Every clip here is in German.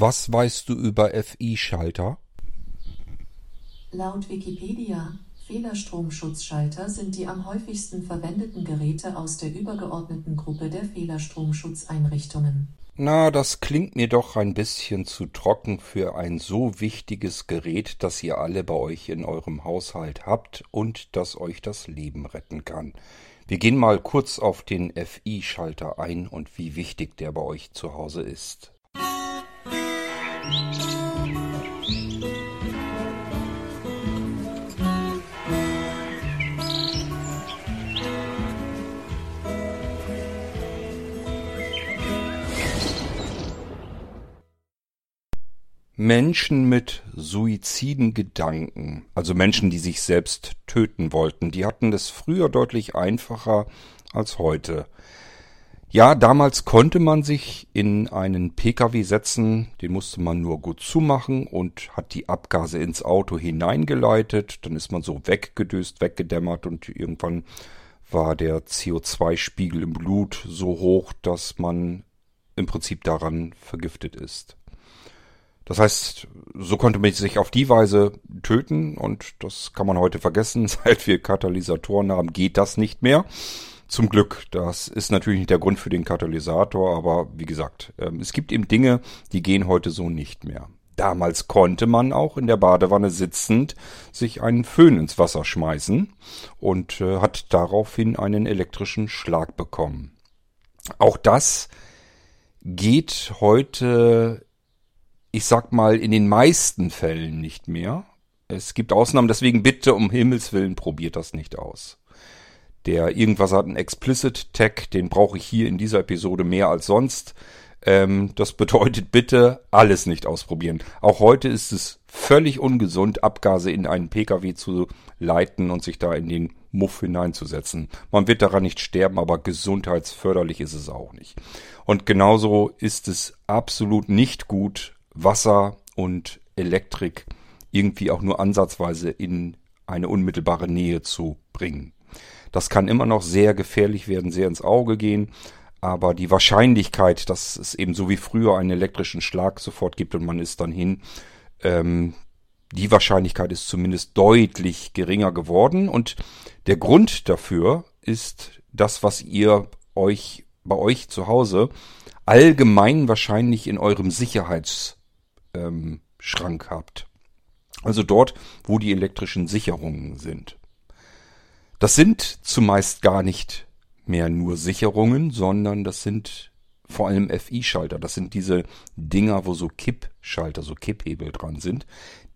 Was weißt du über FI-Schalter? Laut Wikipedia, Fehlerstromschutzschalter sind die am häufigsten verwendeten Geräte aus der übergeordneten Gruppe der Fehlerstromschutzeinrichtungen. Na, das klingt mir doch ein bisschen zu trocken für ein so wichtiges Gerät, das ihr alle bei euch in eurem Haushalt habt und das euch das Leben retten kann. Wir gehen mal kurz auf den FI-Schalter ein und wie wichtig der bei euch zu Hause ist. Menschen mit suiziden Gedanken, also Menschen, die sich selbst töten wollten, die hatten es früher deutlich einfacher als heute. Ja, damals konnte man sich in einen Pkw setzen, den musste man nur gut zumachen und hat die Abgase ins Auto hineingeleitet, dann ist man so weggedöst, weggedämmert und irgendwann war der CO2-Spiegel im Blut so hoch, dass man im Prinzip daran vergiftet ist. Das heißt, so konnte man sich auf die Weise töten und das kann man heute vergessen. Seit wir Katalysatoren haben, geht das nicht mehr. Zum Glück, das ist natürlich nicht der Grund für den Katalysator, aber wie gesagt, ähm, es gibt eben Dinge, die gehen heute so nicht mehr. Damals konnte man auch in der Badewanne sitzend sich einen Föhn ins Wasser schmeißen und äh, hat daraufhin einen elektrischen Schlag bekommen. Auch das geht heute ich sag mal, in den meisten Fällen nicht mehr. Es gibt Ausnahmen, deswegen bitte um Himmels Willen probiert das nicht aus. Der irgendwas hat einen Explicit Tag, den brauche ich hier in dieser Episode mehr als sonst. Ähm, das bedeutet bitte alles nicht ausprobieren. Auch heute ist es völlig ungesund, Abgase in einen Pkw zu leiten und sich da in den Muff hineinzusetzen. Man wird daran nicht sterben, aber gesundheitsförderlich ist es auch nicht. Und genauso ist es absolut nicht gut, Wasser und Elektrik irgendwie auch nur ansatzweise in eine unmittelbare Nähe zu bringen. Das kann immer noch sehr gefährlich werden, sehr ins Auge gehen, aber die Wahrscheinlichkeit, dass es eben so wie früher einen elektrischen Schlag sofort gibt und man ist dann hin, ähm, die Wahrscheinlichkeit ist zumindest deutlich geringer geworden und der Grund dafür ist das, was ihr euch bei euch zu Hause allgemein wahrscheinlich in eurem Sicherheits ähm, habt. Also dort, wo die elektrischen Sicherungen sind. Das sind zumeist gar nicht mehr nur Sicherungen, sondern das sind vor allem FI-Schalter. Das sind diese Dinger, wo so Kippschalter, so Kipphebel dran sind,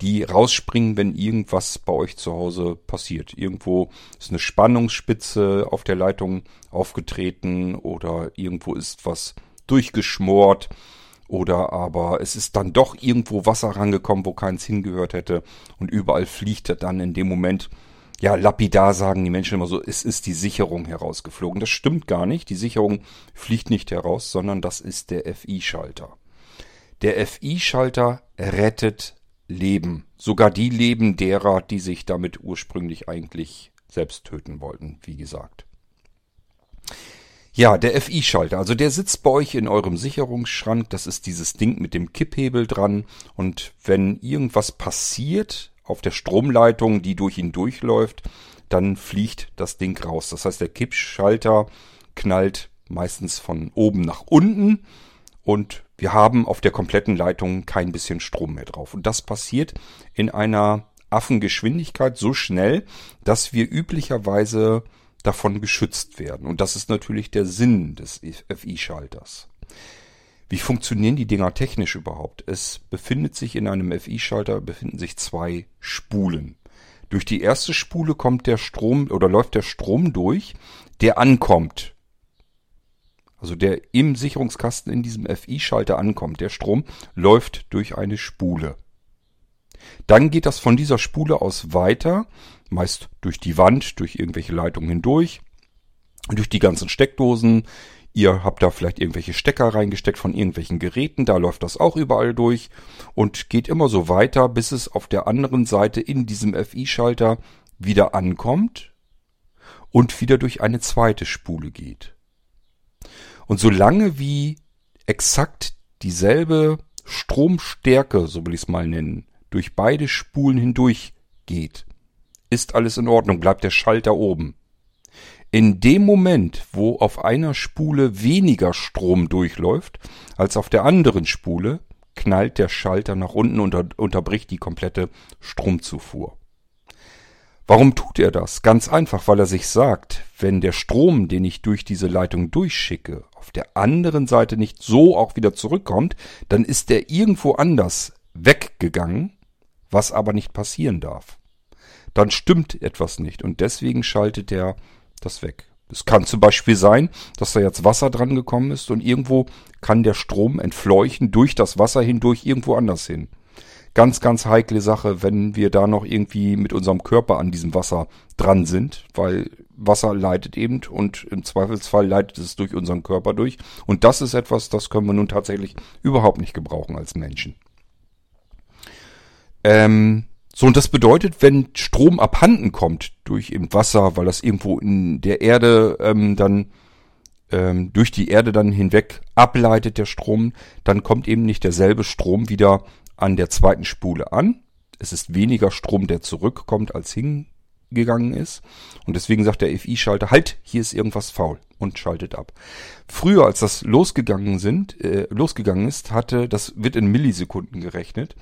die rausspringen, wenn irgendwas bei euch zu Hause passiert. Irgendwo ist eine Spannungsspitze auf der Leitung aufgetreten oder irgendwo ist was durchgeschmort oder aber es ist dann doch irgendwo Wasser rangekommen, wo keins hingehört hätte. Und überall fliegt dann in dem Moment, ja, lapidar sagen die Menschen immer so, es ist die Sicherung herausgeflogen. Das stimmt gar nicht. Die Sicherung fliegt nicht heraus, sondern das ist der FI-Schalter. Der FI-Schalter rettet Leben. Sogar die Leben derer, die sich damit ursprünglich eigentlich selbst töten wollten, wie gesagt. Ja, der FI-Schalter, also der sitzt bei euch in eurem Sicherungsschrank. Das ist dieses Ding mit dem Kipphebel dran. Und wenn irgendwas passiert auf der Stromleitung, die durch ihn durchläuft, dann fliegt das Ding raus. Das heißt, der Kippschalter knallt meistens von oben nach unten und wir haben auf der kompletten Leitung kein bisschen Strom mehr drauf. Und das passiert in einer Affengeschwindigkeit so schnell, dass wir üblicherweise davon geschützt werden. Und das ist natürlich der Sinn des FI-Schalters. Wie funktionieren die Dinger technisch überhaupt? Es befindet sich in einem FI-Schalter befinden sich zwei Spulen. Durch die erste Spule kommt der Strom oder läuft der Strom durch, der ankommt. Also der im Sicherungskasten in diesem FI-Schalter ankommt. Der Strom läuft durch eine Spule. Dann geht das von dieser Spule aus weiter meist durch die Wand, durch irgendwelche Leitungen hindurch, durch die ganzen Steckdosen. Ihr habt da vielleicht irgendwelche Stecker reingesteckt von irgendwelchen Geräten, da läuft das auch überall durch und geht immer so weiter, bis es auf der anderen Seite in diesem FI-Schalter wieder ankommt und wieder durch eine zweite Spule geht. Und solange wie exakt dieselbe Stromstärke, so will ich es mal nennen, durch beide Spulen hindurch geht, ist alles in Ordnung, bleibt der Schalter oben. In dem Moment, wo auf einer Spule weniger Strom durchläuft als auf der anderen Spule, knallt der Schalter nach unten und unterbricht die komplette Stromzufuhr. Warum tut er das? Ganz einfach, weil er sich sagt, wenn der Strom, den ich durch diese Leitung durchschicke, auf der anderen Seite nicht so auch wieder zurückkommt, dann ist er irgendwo anders weggegangen, was aber nicht passieren darf. Dann stimmt etwas nicht und deswegen schaltet er das weg. Es kann zum Beispiel sein, dass da jetzt Wasser dran gekommen ist und irgendwo kann der Strom entfleuchen durch das Wasser hindurch irgendwo anders hin ganz, ganz heikle Sache, wenn wir da noch irgendwie mit unserem Körper an diesem Wasser dran sind, weil Wasser leitet eben und im Zweifelsfall leitet es durch unseren Körper durch. Und das ist etwas, das können wir nun tatsächlich überhaupt nicht gebrauchen als Menschen. Ähm, so, und das bedeutet, wenn Strom abhanden kommt durch eben Wasser, weil das irgendwo in der Erde ähm, dann ähm, durch die Erde dann hinweg ableitet, der Strom, dann kommt eben nicht derselbe Strom wieder an der zweiten Spule an. Es ist weniger Strom, der zurückkommt, als hingegangen ist. Und deswegen sagt der FI-Schalter, halt, hier ist irgendwas faul und schaltet ab. Früher, als das losgegangen sind, äh, losgegangen ist, hatte, das wird in Millisekunden gerechnet.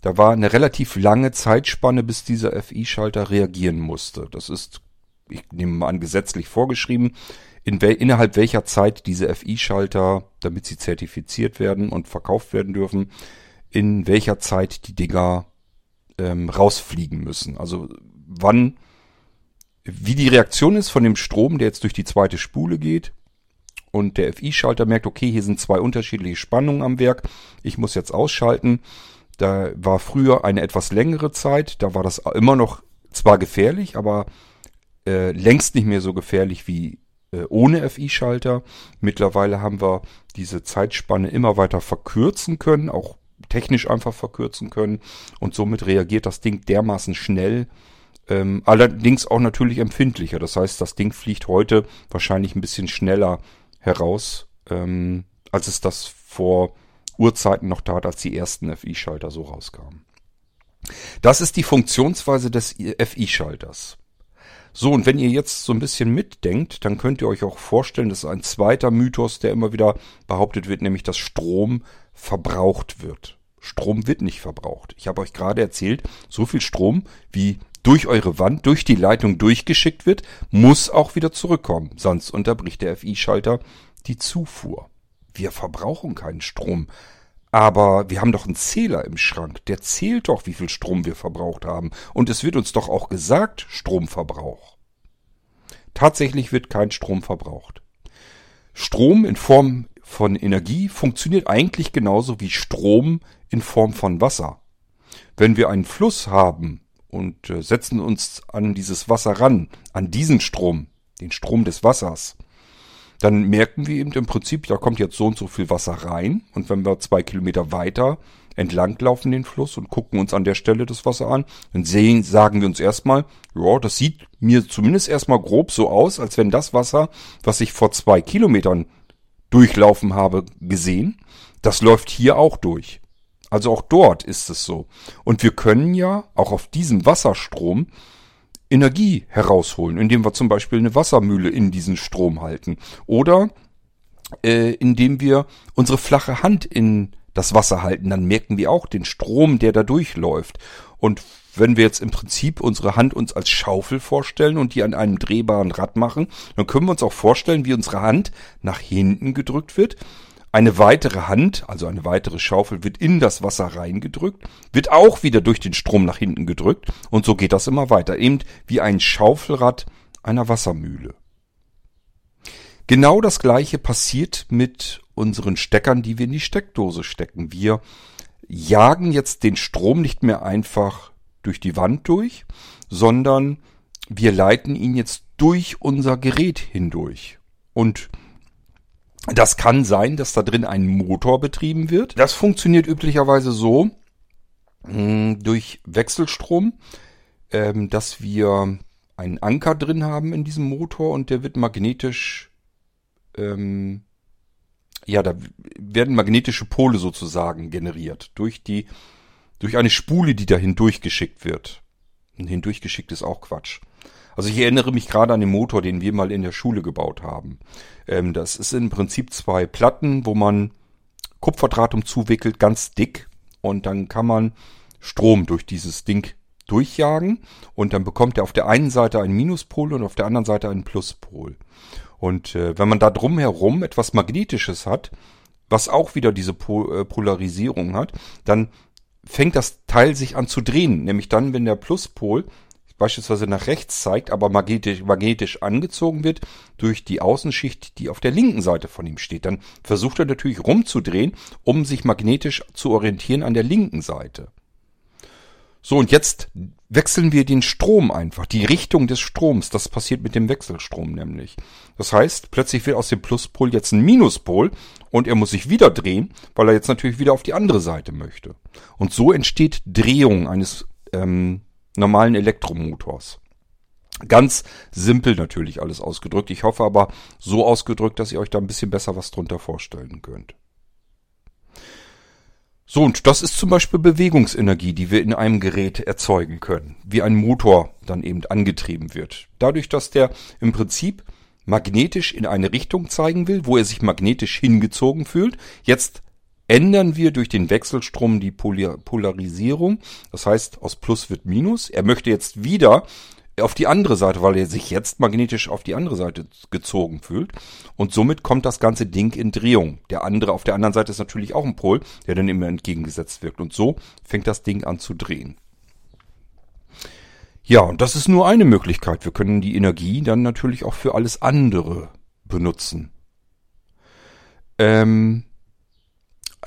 Da war eine relativ lange Zeitspanne, bis dieser FI-Schalter reagieren musste. Das ist, ich nehme mal an, gesetzlich vorgeschrieben, in wel innerhalb welcher Zeit diese FI-Schalter, damit sie zertifiziert werden und verkauft werden dürfen, in welcher Zeit die Dinger ähm, rausfliegen müssen. Also wann, wie die Reaktion ist von dem Strom, der jetzt durch die zweite Spule geht und der FI-Schalter merkt, okay, hier sind zwei unterschiedliche Spannungen am Werk, ich muss jetzt ausschalten. Da war früher eine etwas längere Zeit, da war das immer noch zwar gefährlich, aber äh, längst nicht mehr so gefährlich wie äh, ohne FI-Schalter. Mittlerweile haben wir diese Zeitspanne immer weiter verkürzen können, auch technisch einfach verkürzen können und somit reagiert das Ding dermaßen schnell, ähm, allerdings auch natürlich empfindlicher. Das heißt, das Ding fliegt heute wahrscheinlich ein bisschen schneller heraus, ähm, als es das vor Urzeiten noch tat, als die ersten FI-Schalter so rauskamen. Das ist die Funktionsweise des FI-Schalters. So, und wenn ihr jetzt so ein bisschen mitdenkt, dann könnt ihr euch auch vorstellen, das ist ein zweiter Mythos, der immer wieder behauptet wird, nämlich dass Strom verbraucht wird. Strom wird nicht verbraucht. Ich habe euch gerade erzählt, so viel Strom, wie durch eure Wand, durch die Leitung durchgeschickt wird, muss auch wieder zurückkommen. Sonst unterbricht der FI-Schalter die Zufuhr. Wir verbrauchen keinen Strom. Aber wir haben doch einen Zähler im Schrank. Der zählt doch, wie viel Strom wir verbraucht haben. Und es wird uns doch auch gesagt, Stromverbrauch. Tatsächlich wird kein Strom verbraucht. Strom in Form von Energie funktioniert eigentlich genauso wie Strom in Form von Wasser. Wenn wir einen Fluss haben und äh, setzen uns an dieses Wasser ran, an diesen Strom, den Strom des Wassers, dann merken wir eben im Prinzip, da kommt jetzt so und so viel Wasser rein. Und wenn wir zwei Kilometer weiter entlang laufen den Fluss und gucken uns an der Stelle das Wasser an, dann sehen, sagen wir uns erstmal, ja, das sieht mir zumindest erstmal grob so aus, als wenn das Wasser, was ich vor zwei Kilometern durchlaufen habe, gesehen, das läuft hier auch durch. Also auch dort ist es so. Und wir können ja auch auf diesem Wasserstrom Energie herausholen, indem wir zum Beispiel eine Wassermühle in diesen Strom halten. Oder äh, indem wir unsere flache Hand in das Wasser halten, dann merken wir auch den Strom, der da durchläuft. Und wenn wir jetzt im Prinzip unsere Hand uns als Schaufel vorstellen und die an einem drehbaren Rad machen, dann können wir uns auch vorstellen, wie unsere Hand nach hinten gedrückt wird eine weitere Hand, also eine weitere Schaufel, wird in das Wasser reingedrückt, wird auch wieder durch den Strom nach hinten gedrückt und so geht das immer weiter, eben wie ein Schaufelrad einer Wassermühle. Genau das gleiche passiert mit unseren Steckern, die wir in die Steckdose stecken. Wir jagen jetzt den Strom nicht mehr einfach durch die Wand durch, sondern wir leiten ihn jetzt durch unser Gerät hindurch. Und das kann sein, dass da drin ein Motor betrieben wird. Das funktioniert üblicherweise so mh, hm, durch Wechselstrom, ähm, dass wir einen Anker drin haben in diesem Motor und der wird magnetisch ähm, ja, da werden magnetische Pole sozusagen generiert durch die, durch eine Spule, die da hindurchgeschickt wird. Hindurchgeschickt ist auch Quatsch. Also ich erinnere mich gerade an den Motor, den wir mal in der Schule gebaut haben. Ähm, das ist im Prinzip zwei Platten, wo man Kupferdraht umzuwickelt, ganz dick. Und dann kann man Strom durch dieses Ding durchjagen. Und dann bekommt er auf der einen Seite einen Minuspol und auf der anderen Seite einen Pluspol. Und äh, wenn man da drumherum etwas Magnetisches hat, was auch wieder diese äh, Polarisierung hat, dann fängt das Teil sich an zu drehen. Nämlich dann, wenn der Pluspol beispielsweise nach rechts zeigt, aber magnetisch, magnetisch angezogen wird durch die Außenschicht, die auf der linken Seite von ihm steht. Dann versucht er natürlich rumzudrehen, um sich magnetisch zu orientieren an der linken Seite. So, und jetzt wechseln wir den Strom einfach, die Richtung des Stroms. Das passiert mit dem Wechselstrom nämlich. Das heißt, plötzlich wird aus dem Pluspol jetzt ein Minuspol und er muss sich wieder drehen, weil er jetzt natürlich wieder auf die andere Seite möchte. Und so entsteht Drehung eines ähm, normalen Elektromotors. Ganz simpel natürlich alles ausgedrückt. Ich hoffe aber so ausgedrückt, dass ihr euch da ein bisschen besser was drunter vorstellen könnt. So, und das ist zum Beispiel Bewegungsenergie, die wir in einem Gerät erzeugen können, wie ein Motor dann eben angetrieben wird. Dadurch, dass der im Prinzip magnetisch in eine Richtung zeigen will, wo er sich magnetisch hingezogen fühlt. Jetzt ändern wir durch den Wechselstrom die Polarisierung. Das heißt, aus Plus wird Minus. Er möchte jetzt wieder auf die andere Seite, weil er sich jetzt magnetisch auf die andere Seite gezogen fühlt. Und somit kommt das ganze Ding in Drehung. Der andere auf der anderen Seite ist natürlich auch ein Pol, der dann immer entgegengesetzt wirkt. Und so fängt das Ding an zu drehen. Ja, und das ist nur eine Möglichkeit. Wir können die Energie dann natürlich auch für alles andere benutzen. Ähm,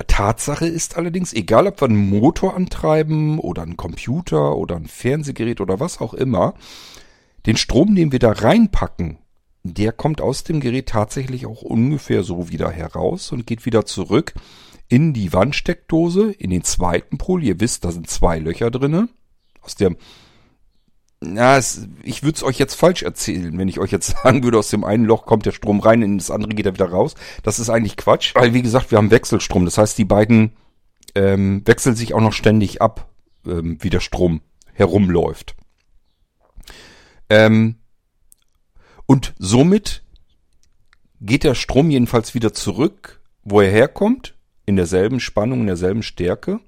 Tatsache ist allerdings, egal ob wir einen Motor antreiben oder einen Computer oder ein Fernsehgerät oder was auch immer, den Strom, den wir da reinpacken, der kommt aus dem Gerät tatsächlich auch ungefähr so wieder heraus und geht wieder zurück in die Wandsteckdose, in den zweiten Pol. Ihr wisst, da sind zwei Löcher drinne. Aus der na, es, ich würde es euch jetzt falsch erzählen, wenn ich euch jetzt sagen würde, aus dem einen Loch kommt der Strom rein, in das andere geht er wieder raus. Das ist eigentlich Quatsch, weil wie gesagt, wir haben Wechselstrom. Das heißt, die beiden ähm, wechseln sich auch noch ständig ab, ähm, wie der Strom herumläuft. Ähm, und somit geht der Strom jedenfalls wieder zurück, wo er herkommt, in derselben Spannung, in derselben Stärke.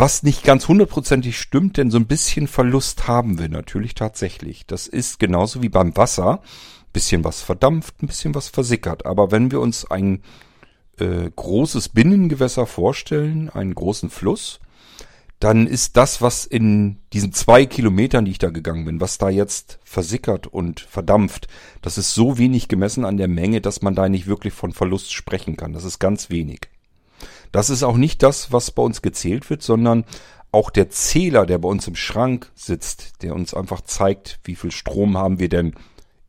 Was nicht ganz hundertprozentig stimmt, denn so ein bisschen Verlust haben wir natürlich tatsächlich. Das ist genauso wie beim Wasser. Bisschen was verdampft, ein bisschen was versickert. Aber wenn wir uns ein äh, großes Binnengewässer vorstellen, einen großen Fluss, dann ist das, was in diesen zwei Kilometern, die ich da gegangen bin, was da jetzt versickert und verdampft, das ist so wenig gemessen an der Menge, dass man da nicht wirklich von Verlust sprechen kann. Das ist ganz wenig. Das ist auch nicht das, was bei uns gezählt wird, sondern auch der Zähler, der bei uns im Schrank sitzt, der uns einfach zeigt, wie viel Strom haben wir denn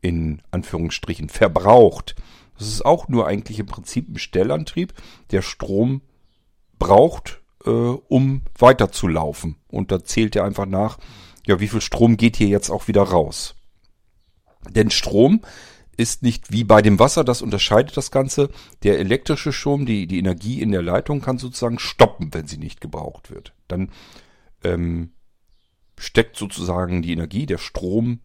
in Anführungsstrichen verbraucht. Das ist auch nur eigentlich im Prinzip ein Stellantrieb, der Strom braucht, äh, um weiterzulaufen. Und da zählt er einfach nach, ja, wie viel Strom geht hier jetzt auch wieder raus. Denn Strom ist nicht wie bei dem Wasser, das unterscheidet das Ganze. Der elektrische Strom, die, die Energie in der Leitung kann sozusagen stoppen, wenn sie nicht gebraucht wird. Dann ähm, steckt sozusagen die Energie, der Strom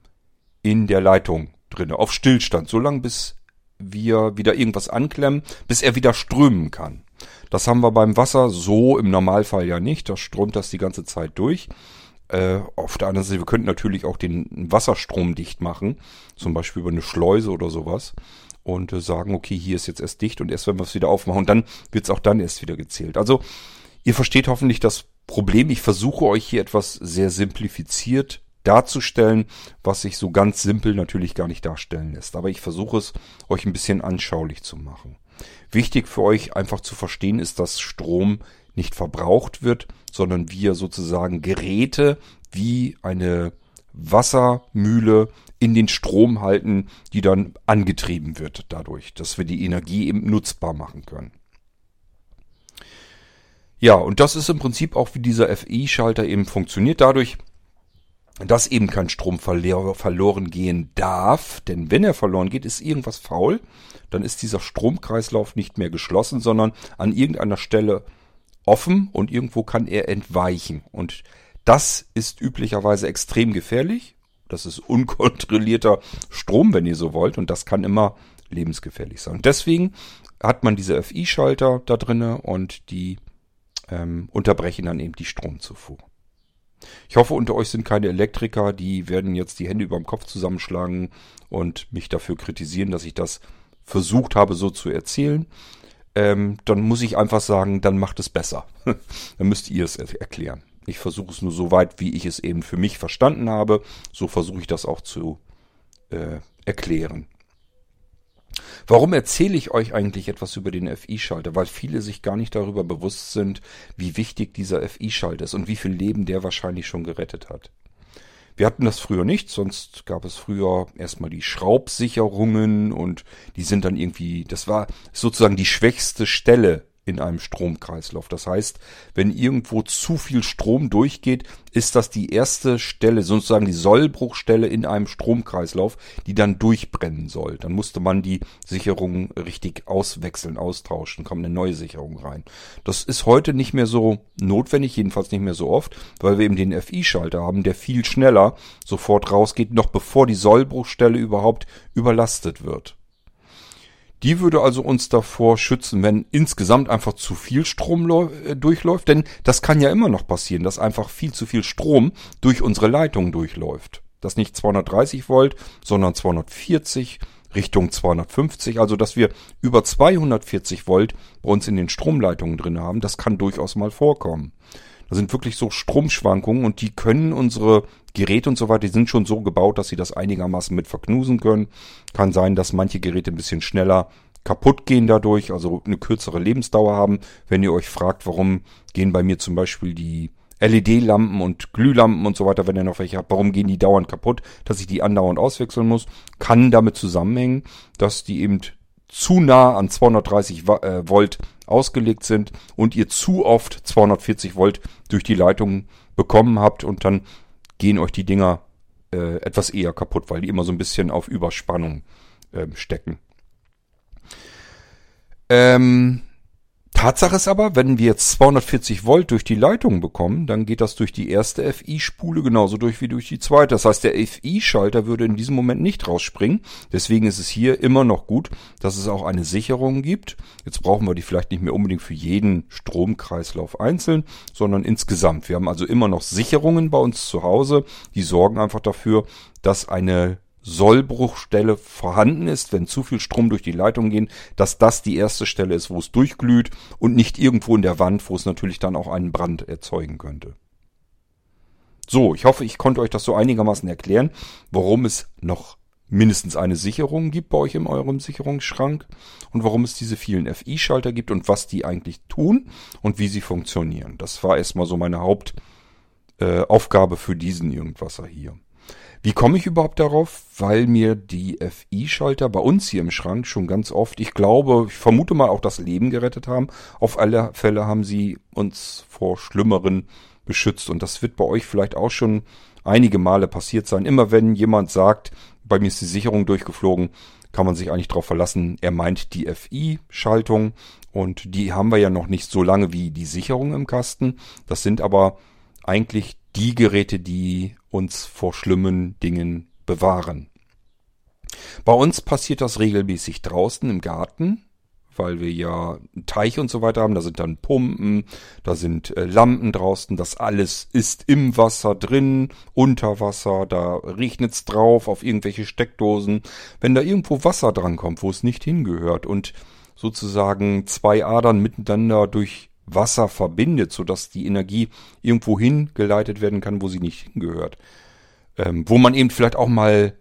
in der Leitung drin, auf Stillstand, so lange bis wir wieder irgendwas anklemmen, bis er wieder strömen kann. Das haben wir beim Wasser so im Normalfall ja nicht, da strömt das die ganze Zeit durch. Äh, auf der anderen Seite, wir könnten natürlich auch den Wasserstrom dicht machen, zum Beispiel über eine Schleuse oder sowas und äh, sagen, okay, hier ist jetzt erst dicht und erst wenn wir es wieder aufmachen, dann wird es auch dann erst wieder gezählt. Also ihr versteht hoffentlich das Problem. Ich versuche euch hier etwas sehr simplifiziert darzustellen, was sich so ganz simpel natürlich gar nicht darstellen lässt. Aber ich versuche es euch ein bisschen anschaulich zu machen. Wichtig für euch einfach zu verstehen ist, dass Strom nicht verbraucht wird, sondern wir sozusagen Geräte wie eine Wassermühle in den Strom halten, die dann angetrieben wird dadurch, dass wir die Energie eben nutzbar machen können. Ja, und das ist im Prinzip auch wie dieser FI-Schalter eben funktioniert. Dadurch dass eben kein Strom verloren gehen darf, denn wenn er verloren geht, ist irgendwas faul, dann ist dieser Stromkreislauf nicht mehr geschlossen, sondern an irgendeiner Stelle offen und irgendwo kann er entweichen. Und das ist üblicherweise extrem gefährlich. Das ist unkontrollierter Strom, wenn ihr so wollt, und das kann immer lebensgefährlich sein. Deswegen hat man diese FI-Schalter da drinne und die ähm, unterbrechen dann eben die Stromzufuhr. Ich hoffe, unter euch sind keine Elektriker, die werden jetzt die Hände über dem Kopf zusammenschlagen und mich dafür kritisieren, dass ich das versucht habe, so zu erzählen. Ähm, dann muss ich einfach sagen, dann macht es besser. dann müsst ihr es erklären. Ich versuche es nur so weit, wie ich es eben für mich verstanden habe. So versuche ich das auch zu äh, erklären. Warum erzähle ich euch eigentlich etwas über den FI-Schalter? Weil viele sich gar nicht darüber bewusst sind, wie wichtig dieser FI-Schalter ist und wie viel Leben der wahrscheinlich schon gerettet hat. Wir hatten das früher nicht, sonst gab es früher erstmal die Schraubsicherungen und die sind dann irgendwie, das war sozusagen die schwächste Stelle in einem Stromkreislauf. Das heißt, wenn irgendwo zu viel Strom durchgeht, ist das die erste Stelle, sozusagen die Sollbruchstelle in einem Stromkreislauf, die dann durchbrennen soll. Dann musste man die Sicherung richtig auswechseln, austauschen, kommt eine neue Sicherung rein. Das ist heute nicht mehr so notwendig, jedenfalls nicht mehr so oft, weil wir eben den FI-Schalter haben, der viel schneller sofort rausgeht, noch bevor die Sollbruchstelle überhaupt überlastet wird. Die würde also uns davor schützen, wenn insgesamt einfach zu viel Strom äh, durchläuft. Denn das kann ja immer noch passieren, dass einfach viel zu viel Strom durch unsere Leitung durchläuft. Das nicht 230 Volt, sondern 240 Richtung 250. Also dass wir über 240 Volt bei uns in den Stromleitungen drin haben, das kann durchaus mal vorkommen. Da sind wirklich so Stromschwankungen und die können unsere Geräte und so weiter, die sind schon so gebaut, dass sie das einigermaßen mit verknusen können. Kann sein, dass manche Geräte ein bisschen schneller kaputt gehen dadurch, also eine kürzere Lebensdauer haben. Wenn ihr euch fragt, warum gehen bei mir zum Beispiel die LED-Lampen und Glühlampen und so weiter, wenn ihr noch welche habt, warum gehen die dauernd kaputt, dass ich die andauernd auswechseln muss, kann damit zusammenhängen, dass die eben zu nah an 230 äh, Volt ausgelegt sind und ihr zu oft 240 Volt durch die Leitung bekommen habt und dann gehen euch die Dinger äh, etwas eher kaputt, weil die immer so ein bisschen auf Überspannung äh, stecken. Ähm, Tatsache ist aber, wenn wir jetzt 240 Volt durch die Leitung bekommen, dann geht das durch die erste FI-Spule genauso durch wie durch die zweite. Das heißt, der FI-Schalter würde in diesem Moment nicht rausspringen. Deswegen ist es hier immer noch gut, dass es auch eine Sicherung gibt. Jetzt brauchen wir die vielleicht nicht mehr unbedingt für jeden Stromkreislauf einzeln, sondern insgesamt. Wir haben also immer noch Sicherungen bei uns zu Hause, die sorgen einfach dafür, dass eine Sollbruchstelle vorhanden ist, wenn zu viel Strom durch die Leitung gehen, dass das die erste Stelle ist, wo es durchglüht und nicht irgendwo in der Wand, wo es natürlich dann auch einen Brand erzeugen könnte. So, ich hoffe, ich konnte euch das so einigermaßen erklären, warum es noch mindestens eine Sicherung gibt bei euch in eurem Sicherungsschrank und warum es diese vielen FI-Schalter gibt und was die eigentlich tun und wie sie funktionieren. Das war erstmal so meine Hauptaufgabe äh, für diesen Irgendwasser hier. Wie komme ich überhaupt darauf? Weil mir die FI-Schalter bei uns hier im Schrank schon ganz oft, ich glaube, ich vermute mal auch das Leben gerettet haben. Auf alle Fälle haben sie uns vor Schlimmeren beschützt. Und das wird bei euch vielleicht auch schon einige Male passiert sein. Immer wenn jemand sagt, bei mir ist die Sicherung durchgeflogen, kann man sich eigentlich darauf verlassen, er meint die FI-Schaltung. Und die haben wir ja noch nicht so lange wie die Sicherung im Kasten. Das sind aber eigentlich die Geräte, die uns vor schlimmen Dingen bewahren. Bei uns passiert das regelmäßig draußen im Garten, weil wir ja einen Teich und so weiter haben. Da sind dann Pumpen, da sind äh, Lampen draußen. Das alles ist im Wasser drin, unter Wasser. Da regnet's drauf auf irgendwelche Steckdosen. Wenn da irgendwo Wasser drankommt, wo es nicht hingehört und sozusagen zwei Adern miteinander durch Wasser verbindet, sodass die Energie irgendwo hingeleitet werden kann, wo sie nicht hingehört. Ähm, wo man eben vielleicht auch mal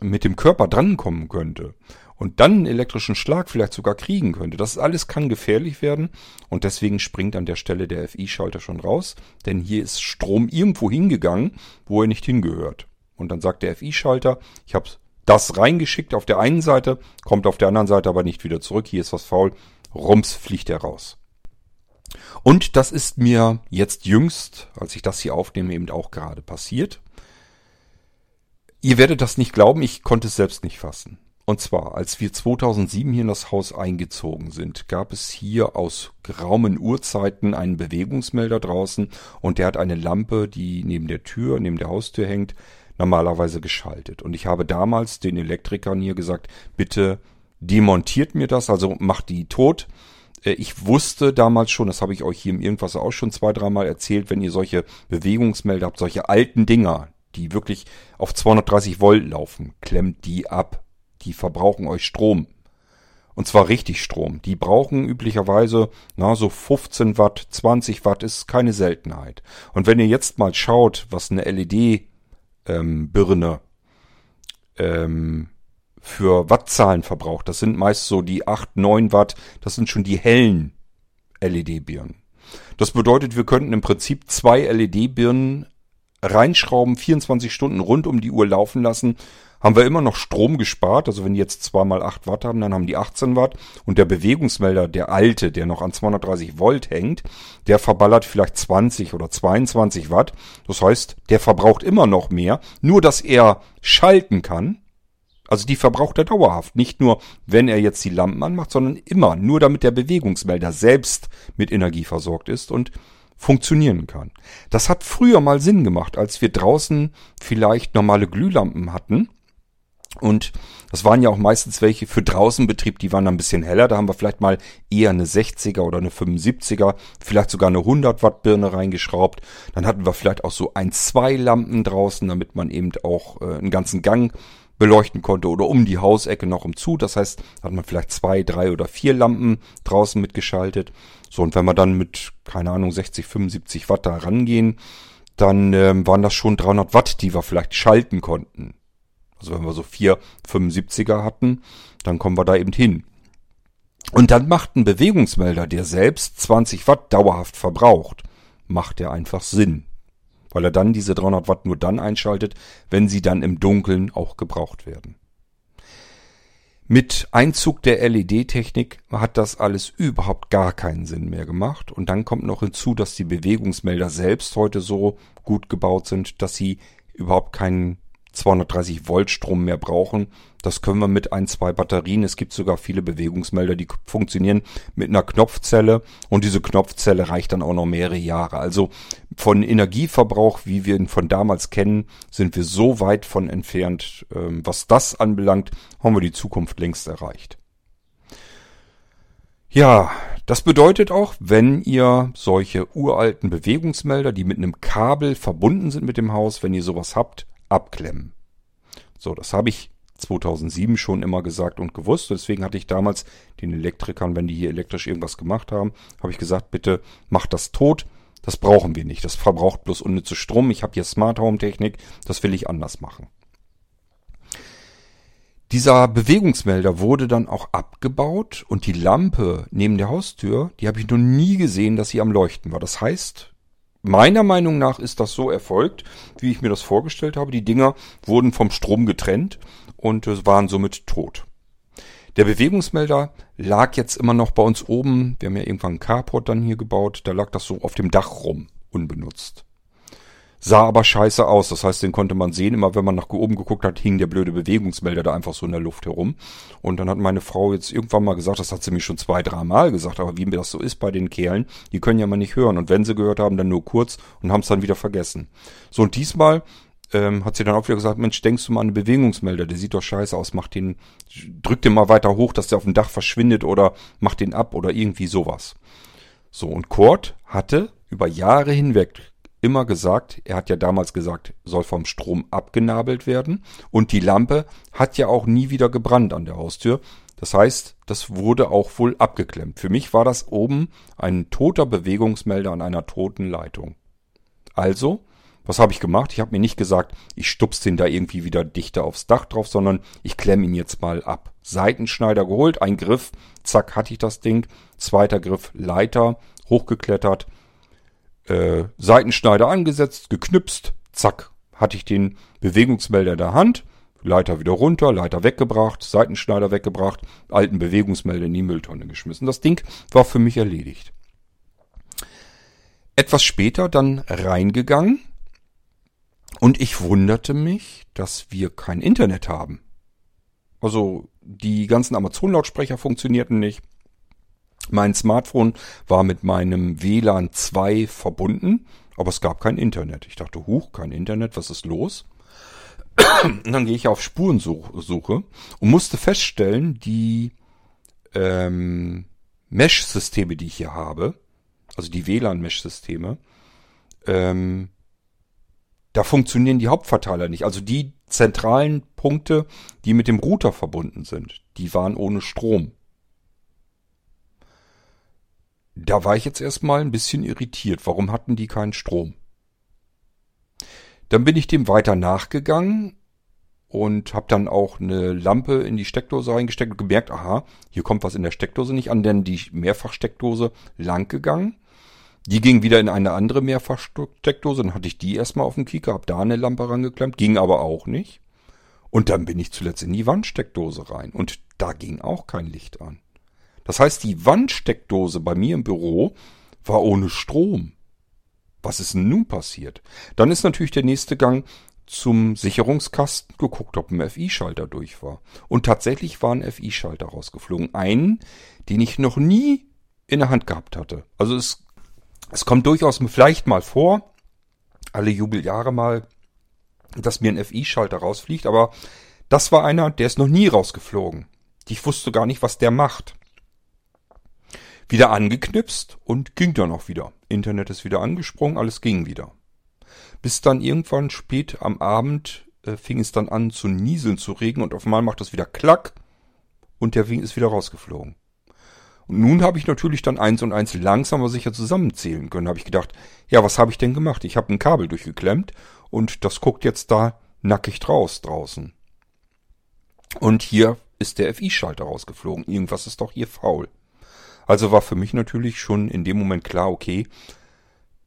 mit dem Körper drankommen könnte und dann einen elektrischen Schlag vielleicht sogar kriegen könnte. Das alles kann gefährlich werden und deswegen springt an der Stelle der FI-Schalter schon raus, denn hier ist Strom irgendwo hingegangen, wo er nicht hingehört. Und dann sagt der FI-Schalter, ich habe das reingeschickt auf der einen Seite, kommt auf der anderen Seite aber nicht wieder zurück, hier ist was faul, rums fliegt er raus. Und das ist mir jetzt jüngst, als ich das hier aufnehme, eben auch gerade passiert. Ihr werdet das nicht glauben, ich konnte es selbst nicht fassen. Und zwar, als wir 2007 hier in das Haus eingezogen sind, gab es hier aus geraumen Uhrzeiten einen Bewegungsmelder draußen und der hat eine Lampe, die neben der Tür, neben der Haustür hängt, normalerweise geschaltet. Und ich habe damals den Elektrikern hier gesagt, bitte demontiert mir das, also macht die tot. Äh, ich wusste damals schon, das habe ich euch hier im Irgendwas auch schon zwei, dreimal erzählt, wenn ihr solche Bewegungsmelder habt, solche alten Dinger, die wirklich auf 230 Volt laufen, klemmt die ab. Die verbrauchen euch Strom. Und zwar richtig Strom. Die brauchen üblicherweise, na, so 15 Watt, 20 Watt ist keine Seltenheit. Und wenn ihr jetzt mal schaut, was eine LED-Birne ähm, ähm, für Wattzahlen verbraucht, das sind meist so die 8, 9 Watt, das sind schon die hellen LED-Birnen. Das bedeutet, wir könnten im Prinzip zwei LED-Birnen reinschrauben, 24 Stunden rund um die Uhr laufen lassen, haben wir immer noch Strom gespart. Also wenn die jetzt zweimal 8 Watt haben, dann haben die 18 Watt. Und der Bewegungsmelder, der alte, der noch an 230 Volt hängt, der verballert vielleicht 20 oder 22 Watt. Das heißt, der verbraucht immer noch mehr. Nur, dass er schalten kann. Also die verbraucht er dauerhaft. Nicht nur, wenn er jetzt die Lampen anmacht, sondern immer. Nur damit der Bewegungsmelder selbst mit Energie versorgt ist. Und funktionieren kann. Das hat früher mal Sinn gemacht, als wir draußen vielleicht normale Glühlampen hatten. Und das waren ja auch meistens welche für Draußenbetrieb, die waren ein bisschen heller. Da haben wir vielleicht mal eher eine 60er oder eine 75er, vielleicht sogar eine 100 Watt Birne reingeschraubt. Dann hatten wir vielleicht auch so ein, zwei Lampen draußen, damit man eben auch äh, einen ganzen Gang beleuchten konnte oder um die Hausecke noch um zu. Das heißt, hat man vielleicht zwei, drei oder vier Lampen draußen mitgeschaltet. So, und wenn wir dann mit, keine Ahnung, 60, 75 Watt da rangehen, dann ähm, waren das schon 300 Watt, die wir vielleicht schalten konnten. Also wenn wir so vier 75er hatten, dann kommen wir da eben hin. Und dann macht ein Bewegungsmelder, der selbst 20 Watt dauerhaft verbraucht, macht der einfach Sinn weil er dann diese 300 Watt nur dann einschaltet, wenn sie dann im Dunkeln auch gebraucht werden. Mit Einzug der LED-Technik hat das alles überhaupt gar keinen Sinn mehr gemacht. Und dann kommt noch hinzu, dass die Bewegungsmelder selbst heute so gut gebaut sind, dass sie überhaupt keinen 230 Volt Strom mehr brauchen. Das können wir mit ein, zwei Batterien. Es gibt sogar viele Bewegungsmelder, die funktionieren mit einer Knopfzelle und diese Knopfzelle reicht dann auch noch mehrere Jahre. Also von Energieverbrauch, wie wir ihn von damals kennen, sind wir so weit von entfernt. Ähm, was das anbelangt, haben wir die Zukunft längst erreicht. Ja, das bedeutet auch, wenn ihr solche uralten Bewegungsmelder, die mit einem Kabel verbunden sind mit dem Haus, wenn ihr sowas habt, abklemmen. So, das habe ich 2007 schon immer gesagt und gewusst. Deswegen hatte ich damals den Elektrikern, wenn die hier elektrisch irgendwas gemacht haben, habe ich gesagt, bitte macht das tot. Das brauchen wir nicht. Das verbraucht bloß unnütze Strom. Ich habe hier Smart Home Technik. Das will ich anders machen. Dieser Bewegungsmelder wurde dann auch abgebaut und die Lampe neben der Haustür, die habe ich noch nie gesehen, dass sie am Leuchten war. Das heißt, meiner Meinung nach ist das so erfolgt, wie ich mir das vorgestellt habe. Die Dinger wurden vom Strom getrennt und waren somit tot. Der Bewegungsmelder lag jetzt immer noch bei uns oben. Wir haben ja irgendwann einen Carport dann hier gebaut. Da lag das so auf dem Dach rum, unbenutzt. Sah aber scheiße aus. Das heißt, den konnte man sehen. Immer wenn man nach oben geguckt hat, hing der blöde Bewegungsmelder da einfach so in der Luft herum. Und dann hat meine Frau jetzt irgendwann mal gesagt, das hat sie mir schon zwei, drei Mal gesagt, aber wie mir das so ist bei den Kerlen, die können ja mal nicht hören. Und wenn sie gehört haben, dann nur kurz und haben es dann wieder vergessen. So, und diesmal ähm, hat sie dann auch wieder gesagt, Mensch, denkst du mal an den Bewegungsmelder, der sieht doch scheiße aus, mach den, drück den mal weiter hoch, dass der auf dem Dach verschwindet oder mach den ab oder irgendwie sowas. So, und Kurt hatte über Jahre hinweg immer gesagt, er hat ja damals gesagt, soll vom Strom abgenabelt werden. Und die Lampe hat ja auch nie wieder gebrannt an der Haustür. Das heißt, das wurde auch wohl abgeklemmt. Für mich war das oben ein toter Bewegungsmelder an einer toten Leitung. Also, was habe ich gemacht? Ich habe mir nicht gesagt, ich stups den da irgendwie wieder dichter aufs Dach drauf, sondern ich klemme ihn jetzt mal ab. Seitenschneider geholt, ein Griff, zack, hatte ich das Ding. Zweiter Griff, Leiter, hochgeklettert, äh, Seitenschneider angesetzt, geknipst, zack, hatte ich den Bewegungsmelder in der Hand, Leiter wieder runter, Leiter weggebracht, Seitenschneider weggebracht, alten Bewegungsmelder in die Mülltonne geschmissen. Das Ding war für mich erledigt. Etwas später dann reingegangen Und ich wunderte mich, dass wir kein Internet haben. Also die ganzen Amazon-Lautsprecher funktionierten nicht. Mein Smartphone war mit meinem WLAN 2 verbunden, aber es gab kein Internet. Ich dachte, huch, kein Internet, was ist los? Und dann gehe ich auf Spurensuche und musste feststellen, die ähm, Mesh-Systeme, die ich hier habe, also die WLAN-Mesh-Systeme, ähm, da funktionieren die Hauptverteiler nicht. Also die zentralen Punkte, die mit dem Router verbunden sind, die waren ohne Strom. Da war ich jetzt erstmal ein bisschen irritiert. Warum hatten die keinen Strom? Dann bin ich dem weiter nachgegangen und habe dann auch eine Lampe in die Steckdose reingesteckt und gemerkt, aha, hier kommt was in der Steckdose nicht an, denn die Mehrfachsteckdose lang gegangen. Die ging wieder in eine andere Mehrfachsteckdose, dann hatte ich die erstmal auf dem Kieker, hab da eine Lampe rangeklemmt, ging aber auch nicht. Und dann bin ich zuletzt in die Wandsteckdose rein und da ging auch kein Licht an. Das heißt, die Wandsteckdose bei mir im Büro war ohne Strom. Was ist denn nun passiert? Dann ist natürlich der nächste Gang zum Sicherungskasten geguckt, ob ein FI-Schalter durch war. Und tatsächlich war ein FI-Schalter rausgeflogen. Einen, den ich noch nie in der Hand gehabt hatte. Also es, es kommt durchaus vielleicht mal vor, alle Jubeljahre mal, dass mir ein FI-Schalter rausfliegt, aber das war einer, der ist noch nie rausgeflogen. Ich wusste gar nicht, was der macht. Wieder angeknipst und ging dann auch wieder. Internet ist wieder angesprungen, alles ging wieder. Bis dann irgendwann spät am Abend äh, fing es dann an zu nieseln, zu regen und auf einmal macht es wieder klack und der Wing ist wieder rausgeflogen. Und nun habe ich natürlich dann eins und eins langsam aber sicher zusammenzählen können. Habe ich gedacht, ja, was habe ich denn gemacht? Ich habe ein Kabel durchgeklemmt und das guckt jetzt da nackig raus draußen. Und hier ist der FI-Schalter rausgeflogen. Irgendwas ist doch hier faul. Also war für mich natürlich schon in dem Moment klar, okay,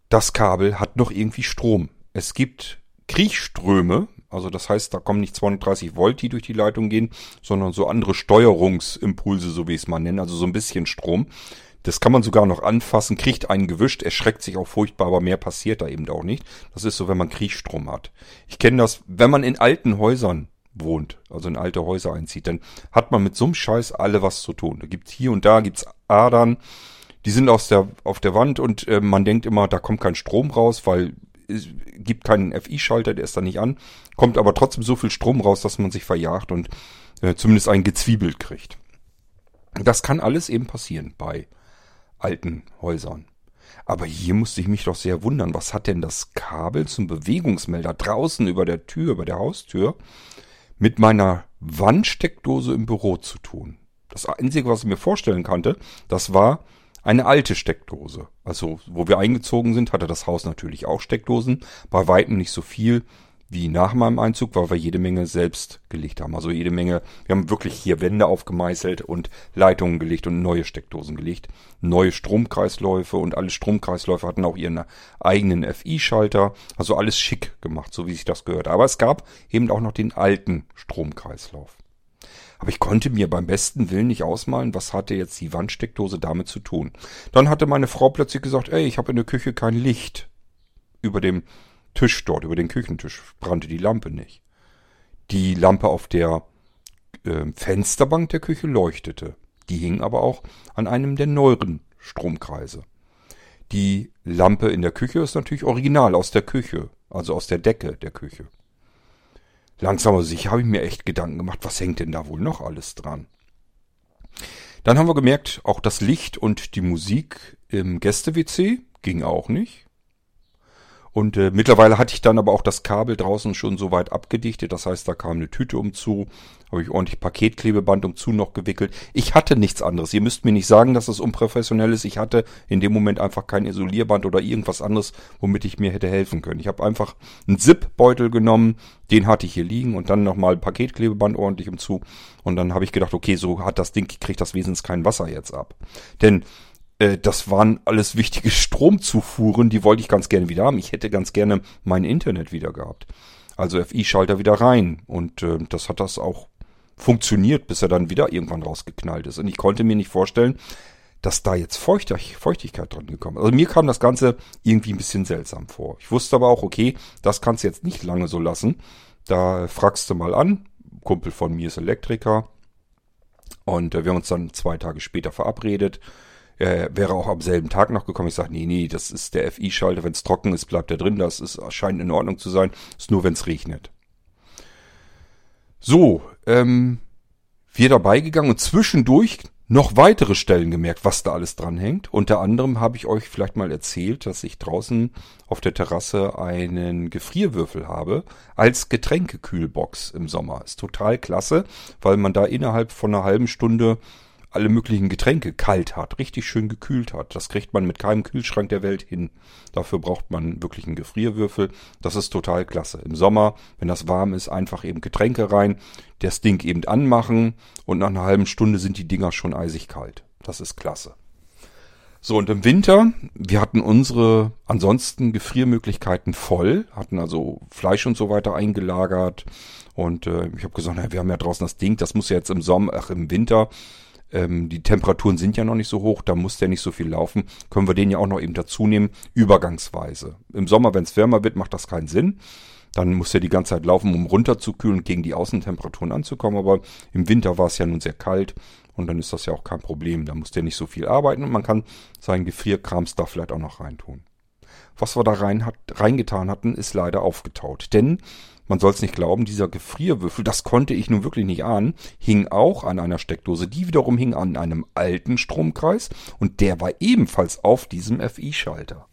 das Kabel hat noch irgendwie Strom. Es gibt Kriechströme, also das heißt, da kommen nicht 230 Volt, die durch die Leitung gehen, sondern so andere Steuerungsimpulse, so wie ich es mal nenne, also so ein bisschen Strom. Das kann man sogar noch anfassen, kriegt einen gewischt, erschreckt sich auch furchtbar, aber mehr passiert da eben auch nicht. Das ist so, wenn man Kriechstrom hat. Ich kenne das, wenn man in alten Häusern wohnt, also in alte Häuser einzieht, dann hat man mit so einem Scheiß alle was zu tun. Da gibt's hier und da gibt's Adern, die sind aus der, auf der Wand und äh, man denkt immer, da kommt kein Strom raus, weil es gibt keinen FI-Schalter, der ist da nicht an, kommt aber trotzdem so viel Strom raus, dass man sich verjagt und äh, zumindest ein Gezwiebelt kriegt. Das kann alles eben passieren bei alten Häusern. Aber hier musste ich mich doch sehr wundern, was hat denn das Kabel zum Bewegungsmelder draußen über der Tür, über der Haustür, mit meiner Wandsteckdose im Büro zu tun. Das Einzige, was ich mir vorstellen konnte, das war eine alte Steckdose. Also, wo wir eingezogen sind, hatte das Haus natürlich auch Steckdosen. Bei weitem nicht so viel wie nach meinem Einzug, weil wir jede Menge selbst gelegt haben. Also jede Menge, wir haben wirklich hier Wände aufgemeißelt und Leitungen gelegt und neue Steckdosen gelegt. Neue Stromkreisläufe und alle Stromkreisläufe hatten auch ihren eigenen FI-Schalter. Also alles schick gemacht, so wie sich das gehört. Aber es gab eben auch noch den alten Stromkreislauf. Aber ich konnte mir beim besten Willen nicht ausmalen, was hatte jetzt die Wandsteckdose damit zu tun. Dann hatte meine Frau plötzlich gesagt, ey, ich habe in der Küche kein Licht über dem Tisch dort, über den Küchentisch, brannte die Lampe nicht. Die Lampe auf der äh, Fensterbank der Küche leuchtete. Die hing aber auch an einem der neueren Stromkreise. Die Lampe in der Küche ist natürlich original aus der Küche, also aus der Decke der Küche. Langsam aber sicher habe ich mir echt Gedanken gemacht, was hängt denn da wohl noch alles dran? Dann haben wir gemerkt, auch das Licht und die Musik im Gäste-WC ging auch nicht. Und äh, mittlerweile hatte ich dann aber auch das Kabel draußen schon so weit abgedichtet. Das heißt, da kam eine Tüte umzu, habe ich ordentlich Paketklebeband umzu noch gewickelt. Ich hatte nichts anderes. Ihr müsst mir nicht sagen, dass es unprofessionell ist. Ich hatte in dem Moment einfach kein Isolierband oder irgendwas anderes, womit ich mir hätte helfen können. Ich habe einfach einen Zip-Beutel genommen, den hatte ich hier liegen und dann nochmal Paketklebeband ordentlich umzu. Und dann habe ich gedacht, okay, so hat das Ding, kriegt das wesentlich kein Wasser jetzt ab. Denn äh, das waren alles wichtige Stromzufuhren, die wollte ich ganz gerne wieder haben. Ich hätte ganz gerne mein Internet wieder gehabt. Also FI-Schalter wieder rein. Und äh, das hat das auch funktioniert, bis er dann wieder irgendwann rausgeknallt ist. Und ich konnte mir nicht vorstellen, dass da jetzt Feuchtigkeit dran gekommen ist. Also mir kam das Ganze irgendwie ein bisschen seltsam vor. Ich wusste aber auch, okay, das kannst du jetzt nicht lange so lassen. Da fragst du mal an. Kumpel von mir ist Elektriker. Und äh, wir haben uns dann zwei Tage später verabredet. Er wäre auch am selben Tag noch gekommen. Ich sage, nee, nee, das ist der FI-Schalter. Wenn es trocken ist, bleibt er drin. Das ist, scheint in Ordnung zu sein. Ist nur, wenn es regnet. So, ähm, wir dabei gegangen und zwischendurch noch weitere Stellen gemerkt, was da alles dran hängt. Unter anderem habe ich euch vielleicht mal erzählt, dass ich draußen auf der Terrasse einen Gefrierwürfel habe als Getränkekühlbox im Sommer. Ist total klasse, weil man da innerhalb von einer halben Stunde alle möglichen Getränke kalt hat, richtig schön gekühlt hat. Das kriegt man mit keinem Kühlschrank der Welt hin. Dafür braucht man wirklich einen Gefrierwürfel. Das ist total klasse. Im Sommer, wenn das warm ist, einfach eben Getränke rein, das Ding eben anmachen und nach einer halben Stunde sind die Dinger schon eisig kalt. Das ist klasse. So, und im Winter, wir hatten unsere ansonsten Gefriermöglichkeiten voll, hatten also Fleisch und so weiter eingelagert. Und äh, ich habe gesagt, na, wir haben ja draußen das Ding, das muss ja jetzt im Sommer, ach im Winter ähm, die Temperaturen sind ja noch nicht so hoch, da muss der nicht so viel laufen. Können wir den ja auch noch eben dazu nehmen, übergangsweise. Im Sommer, wenn es wärmer wird, macht das keinen Sinn. Dann muss er die ganze Zeit laufen, um runterzukühlen und gegen die Außentemperaturen anzukommen. Aber im Winter war es ja nun sehr kalt und dann ist das ja auch kein Problem. Da muss der nicht so viel arbeiten und man kann seinen Gefrierkrams da vielleicht auch noch reintun. Was wir da rein hat, reingetan hatten, ist leider aufgetaut. Denn man soll es nicht glauben, dieser Gefrierwürfel, das konnte ich nun wirklich nicht ahnen, hing auch an einer Steckdose. Die wiederum hing an einem alten Stromkreis und der war ebenfalls auf diesem FI-Schalter.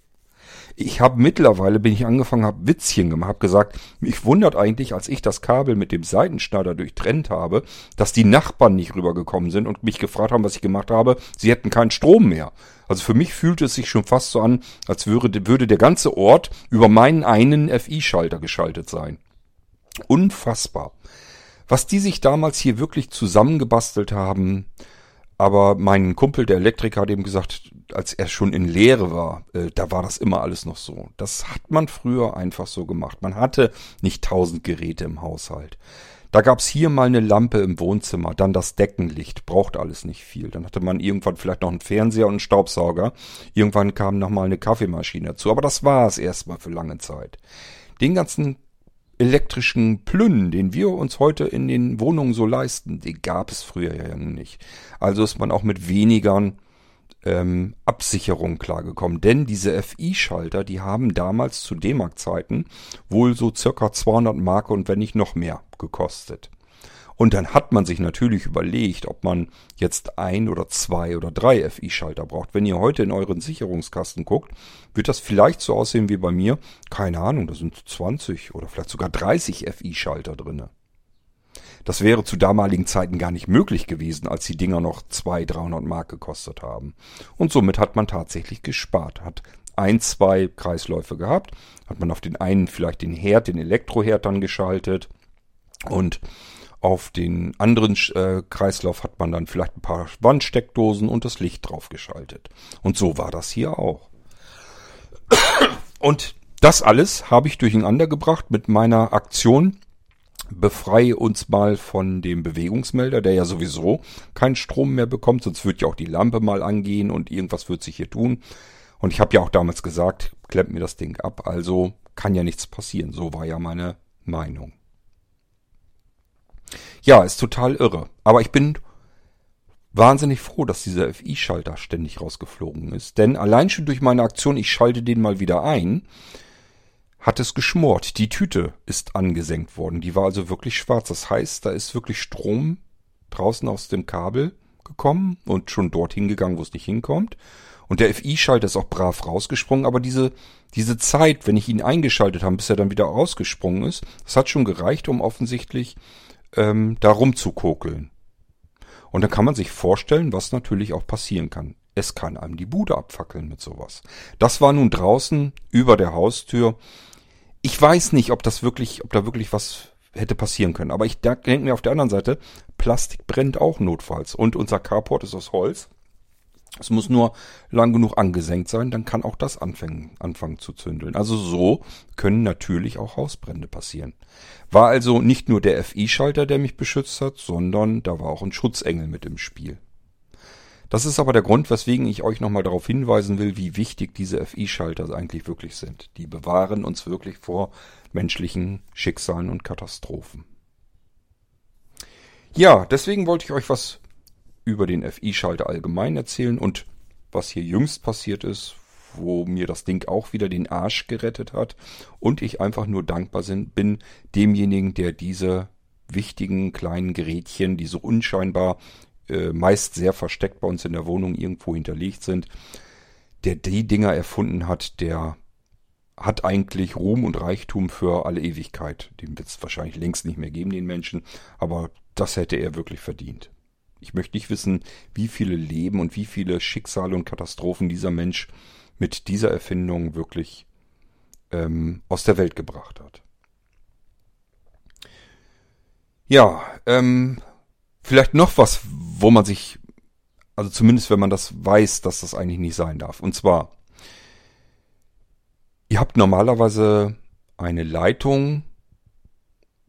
Ich habe mittlerweile, bin ich angefangen, habe Witzchen gemacht, habe gesagt, mich wundert eigentlich, als ich das Kabel mit dem Seitenschneider durchtrennt habe, dass die Nachbarn nicht rübergekommen sind und mich gefragt haben, was ich gemacht habe. Sie hätten keinen Strom mehr. Also für mich fühlte es sich schon fast so an, als würde, würde der ganze Ort über meinen einen FI-Schalter geschaltet sein. Unfassbar. Was die sich damals hier wirklich zusammengebastelt haben, aber mein Kumpel, der Elektriker, hat eben gesagt, als er schon in Lehre war, äh, da war das immer alles noch so. Das hat man früher einfach so gemacht. Man hatte nicht tausend Geräte im Haushalt. Da gab's hier mal eine Lampe im Wohnzimmer, dann das Deckenlicht, braucht alles nicht viel. Dann hatte man irgendwann vielleicht noch einen Fernseher und einen Staubsauger. Irgendwann kam noch mal eine Kaffeemaschine dazu, aber das war's erstmal für lange Zeit. Den ganzen elektrischen Plünnen, den wir uns heute in den Wohnungen so leisten, die gab es früher ja nicht. Also ist man auch mit wenigern ähm, Absicherung klargekommen. Denn diese FI-Schalter, die haben damals zu D-Mark-Zeiten wohl so circa 200 Mark und wenn nicht noch mehr gekostet. Und dann hat man sich natürlich überlegt, ob man jetzt ein oder zwei oder drei FI-Schalter braucht. Wenn ihr heute in euren Sicherungskasten guckt, wird das vielleicht so aussehen wie bei mir. Keine Ahnung, da sind 20 oder vielleicht sogar 30 FI-Schalter drinne. Das wäre zu damaligen Zeiten gar nicht möglich gewesen, als die Dinger noch 200, 300 Mark gekostet haben. Und somit hat man tatsächlich gespart, hat ein, zwei Kreisläufe gehabt, hat man auf den einen vielleicht den Herd, den Elektroherd dann geschaltet und auf den anderen äh, Kreislauf hat man dann vielleicht ein paar Wandsteckdosen und das Licht draufgeschaltet. Und so war das hier auch. Und das alles habe ich durcheinander gebracht mit meiner Aktion Befreie uns mal von dem Bewegungsmelder, der ja sowieso keinen Strom mehr bekommt, sonst wird ja auch die Lampe mal angehen und irgendwas wird sich hier tun. Und ich habe ja auch damals gesagt, klemmt mir das Ding ab, also kann ja nichts passieren. So war ja meine Meinung. Ja, ist total irre. Aber ich bin wahnsinnig froh, dass dieser FI-Schalter ständig rausgeflogen ist. Denn allein schon durch meine Aktion, ich schalte den mal wieder ein, hat es geschmort. Die Tüte ist angesenkt worden. Die war also wirklich schwarz. Das heißt, da ist wirklich Strom draußen aus dem Kabel gekommen und schon dorthin gegangen, wo es nicht hinkommt. Und der FI-Schalter ist auch brav rausgesprungen, aber diese, diese Zeit, wenn ich ihn eingeschaltet habe, bis er dann wieder rausgesprungen ist, das hat schon gereicht, um offensichtlich ähm, da rumzukokeln. Und dann kann man sich vorstellen, was natürlich auch passieren kann. Es kann einem die Bude abfackeln mit sowas. Das war nun draußen über der Haustür. Ich weiß nicht, ob das wirklich, ob da wirklich was hätte passieren können. Aber ich denke mir auf der anderen Seite, Plastik brennt auch notfalls. Und unser Carport ist aus Holz. Es muss nur lang genug angesenkt sein, dann kann auch das anfangen, anfangen zu zündeln. Also so können natürlich auch Hausbrände passieren. War also nicht nur der FI-Schalter, der mich beschützt hat, sondern da war auch ein Schutzengel mit im Spiel. Das ist aber der Grund, weswegen ich euch nochmal darauf hinweisen will, wie wichtig diese FI-Schalter eigentlich wirklich sind. Die bewahren uns wirklich vor menschlichen Schicksalen und Katastrophen. Ja, deswegen wollte ich euch was über den FI-Schalter allgemein erzählen und was hier jüngst passiert ist, wo mir das Ding auch wieder den Arsch gerettet hat und ich einfach nur dankbar bin demjenigen, der diese wichtigen kleinen Gerätchen, die so unscheinbar äh, meist sehr versteckt bei uns in der Wohnung irgendwo hinterlegt sind, der die Dinger erfunden hat, der hat eigentlich Ruhm und Reichtum für alle Ewigkeit. Den wird es wahrscheinlich längst nicht mehr geben, den Menschen, aber das hätte er wirklich verdient. Ich möchte nicht wissen, wie viele Leben und wie viele Schicksale und Katastrophen dieser Mensch mit dieser Erfindung wirklich ähm, aus der Welt gebracht hat. Ja, ähm, vielleicht noch was, wo man sich, also zumindest wenn man das weiß, dass das eigentlich nicht sein darf. Und zwar, ihr habt normalerweise eine Leitung,